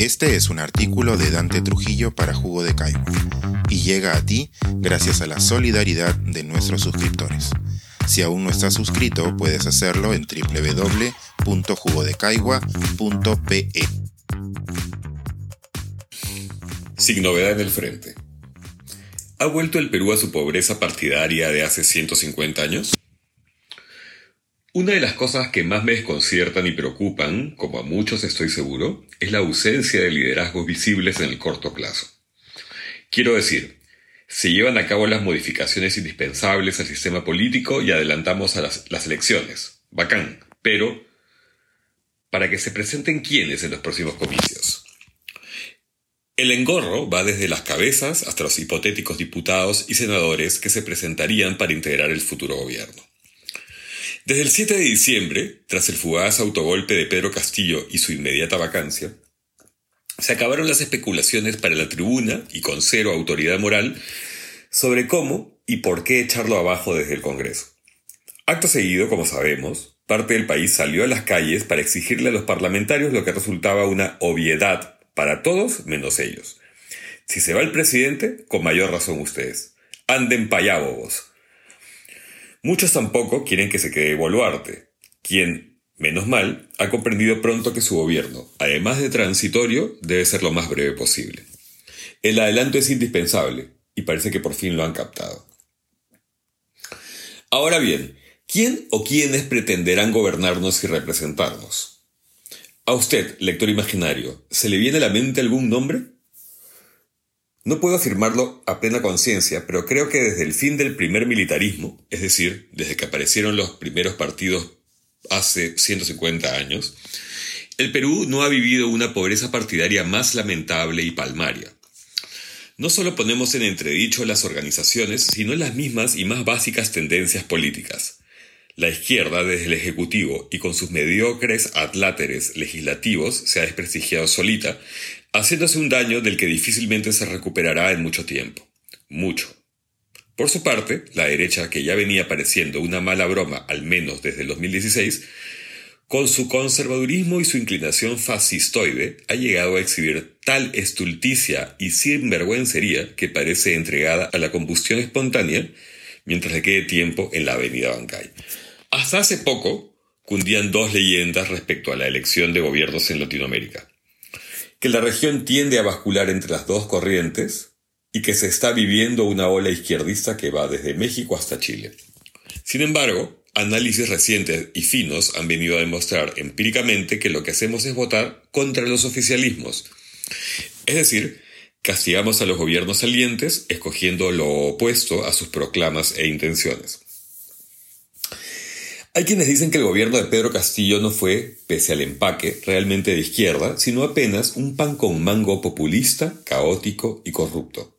Este es un artículo de Dante Trujillo para Jugo de Caigua y llega a ti gracias a la solidaridad de nuestros suscriptores. Si aún no estás suscrito, puedes hacerlo en www.jugodecaigua.pe. Sin novedad en el frente. ¿Ha vuelto el Perú a su pobreza partidaria de hace 150 años? Una de las cosas que más me desconciertan y preocupan, como a muchos estoy seguro, es la ausencia de liderazgos visibles en el corto plazo. Quiero decir, se llevan a cabo las modificaciones indispensables al sistema político y adelantamos a las, elecciones. Bacán. Pero, ¿para que se presenten quiénes en los próximos comicios? El engorro va desde las cabezas hasta los hipotéticos diputados y senadores que se presentarían para integrar el futuro gobierno. Desde el 7 de diciembre, tras el fugaz autogolpe de Pedro Castillo y su inmediata vacancia, se acabaron las especulaciones para la tribuna y con cero autoridad moral sobre cómo y por qué echarlo abajo desde el Congreso. Acto seguido, como sabemos, parte del país salió a las calles para exigirle a los parlamentarios lo que resultaba una obviedad para todos menos ellos. Si se va el presidente, con mayor razón ustedes. Anden pa' bobos. Muchos tampoco quieren que se quede Boluarte, quien, menos mal, ha comprendido pronto que su gobierno, además de transitorio, debe ser lo más breve posible. El adelanto es indispensable, y parece que por fin lo han captado. Ahora bien, ¿quién o quiénes pretenderán gobernarnos y representarnos? A usted, lector imaginario, ¿se le viene a la mente algún nombre? No puedo afirmarlo a plena conciencia, pero creo que desde el fin del primer militarismo, es decir, desde que aparecieron los primeros partidos hace 150 años, el Perú no ha vivido una pobreza partidaria más lamentable y palmaria. No solo ponemos en entredicho las organizaciones, sino las mismas y más básicas tendencias políticas. La izquierda, desde el Ejecutivo y con sus mediocres atláteres legislativos, se ha desprestigiado solita, haciéndose un daño del que difícilmente se recuperará en mucho tiempo. Mucho. Por su parte, la derecha, que ya venía pareciendo una mala broma al menos desde el 2016, con su conservadurismo y su inclinación fascistoide, ha llegado a exhibir tal estulticia y sinvergüencería que parece entregada a la combustión espontánea mientras le quede tiempo en la avenida Bancay. Hasta hace poco cundían dos leyendas respecto a la elección de gobiernos en Latinoamérica que la región tiende a bascular entre las dos corrientes y que se está viviendo una ola izquierdista que va desde México hasta Chile. Sin embargo, análisis recientes y finos han venido a demostrar empíricamente que lo que hacemos es votar contra los oficialismos. Es decir, castigamos a los gobiernos salientes escogiendo lo opuesto a sus proclamas e intenciones. Hay quienes dicen que el gobierno de Pedro Castillo no fue, pese al empaque, realmente de izquierda, sino apenas un pan con mango populista, caótico y corrupto.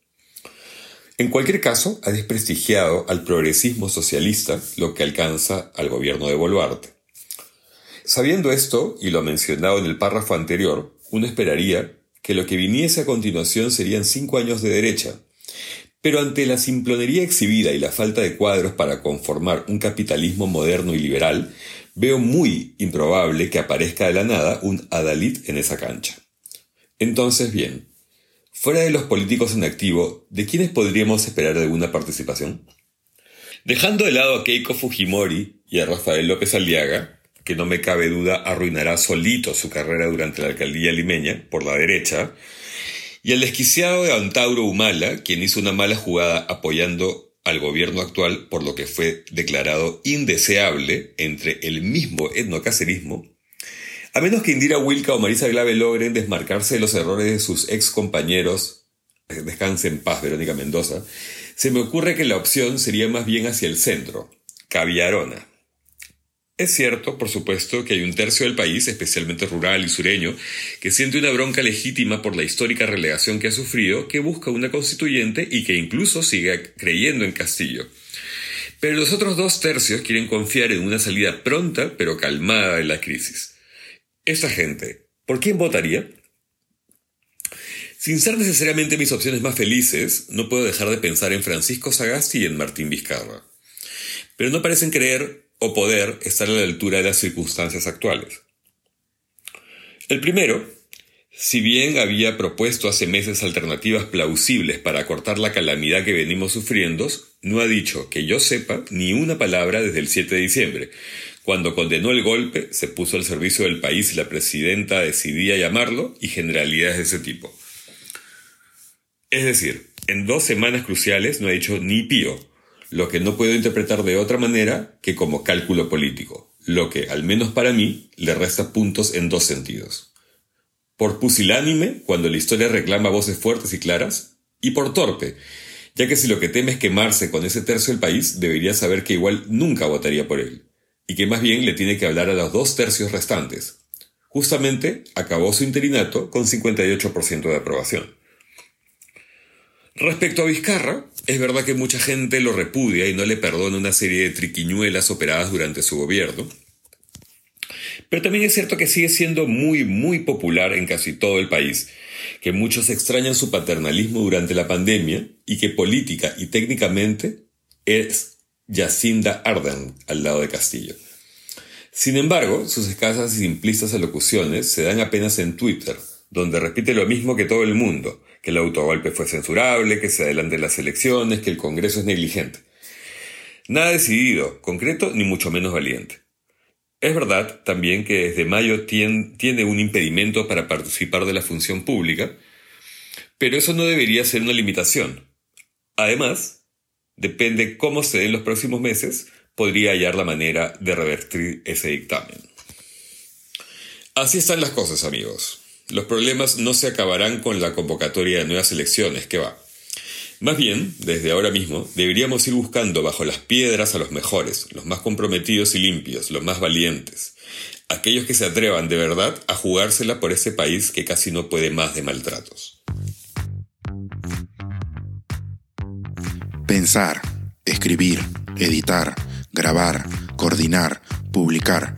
En cualquier caso, ha desprestigiado al progresismo socialista, lo que alcanza al gobierno de Boluarte. Sabiendo esto, y lo mencionado en el párrafo anterior, uno esperaría que lo que viniese a continuación serían cinco años de derecha, pero ante la simplonería exhibida y la falta de cuadros para conformar un capitalismo moderno y liberal, veo muy improbable que aparezca de la nada un Adalid en esa cancha. Entonces, bien, fuera de los políticos en activo, ¿de quiénes podríamos esperar alguna participación? Dejando de lado a Keiko Fujimori y a Rafael López Aliaga, que no me cabe duda arruinará solito su carrera durante la alcaldía limeña por la derecha, y el desquiciado de Antauro Humala, quien hizo una mala jugada apoyando al gobierno actual por lo que fue declarado indeseable entre el mismo etnocacerismo, a menos que Indira Wilka o Marisa Glave logren desmarcarse de los errores de sus ex compañeros, eh, descanse en paz Verónica Mendoza, se me ocurre que la opción sería más bien hacia el centro, Caviarona. Es cierto, por supuesto, que hay un tercio del país, especialmente rural y sureño, que siente una bronca legítima por la histórica relegación que ha sufrido, que busca una constituyente y que incluso sigue creyendo en Castillo. Pero los otros dos tercios quieren confiar en una salida pronta pero calmada de la crisis. Esta gente, ¿por quién votaría? Sin ser necesariamente mis opciones más felices, no puedo dejar de pensar en Francisco Sagasti y en Martín Vizcarra. Pero no parecen creer o poder estar a la altura de las circunstancias actuales. El primero, Si bien había propuesto hace meses alternativas plausibles para acortar la calamidad que venimos sufriendo, no ha dicho, que yo sepa, ni una palabra desde el 7 de diciembre, cuando condenó el golpe, se puso al servicio del país y la presidenta decidía llamarlo y generalidades de ese tipo. Es decir, en dos semanas cruciales no ha dicho ni pío, lo que no puedo interpretar de otra manera que como cálculo político, lo que, al menos para mí, le resta puntos en dos sentidos por pusilánime, cuando la historia reclama voces fuertes y claras, y por torpe, ya que si lo que teme es quemarse con ese tercio del país, debería saber que igual nunca votaría por él, y que más bien le tiene que hablar a los dos tercios restantes. Justamente acabó su interinato con 58% de aprobación. Respecto a Vizcarra, es verdad que mucha gente lo repudia y no le perdona una serie de triquiñuelas operadas durante su gobierno, pero también es cierto que sigue siendo muy, muy popular en casi todo el país, que muchos extrañan su paternalismo durante la pandemia y que política y técnicamente es Jacinda Arden al lado de Castillo. Sin embargo, sus escasas y simplistas alocuciones se dan apenas en Twitter, donde repite lo mismo que todo el mundo, que el autogolpe fue censurable, que se adelanten las elecciones, que el Congreso es negligente. Nada decidido, concreto ni mucho menos valiente. Es verdad también que desde mayo tiene un impedimento para participar de la función pública, pero eso no debería ser una limitación. Además, depende cómo se den los próximos meses, podría hallar la manera de revertir ese dictamen. Así están las cosas, amigos. Los problemas no se acabarán con la convocatoria de nuevas elecciones, que va. Más bien, desde ahora mismo, deberíamos ir buscando bajo las piedras a los mejores, los más comprometidos y limpios, los más valientes, aquellos que se atrevan de verdad a jugársela por ese país que casi no puede más de maltratos. Pensar, escribir, editar, grabar, coordinar, publicar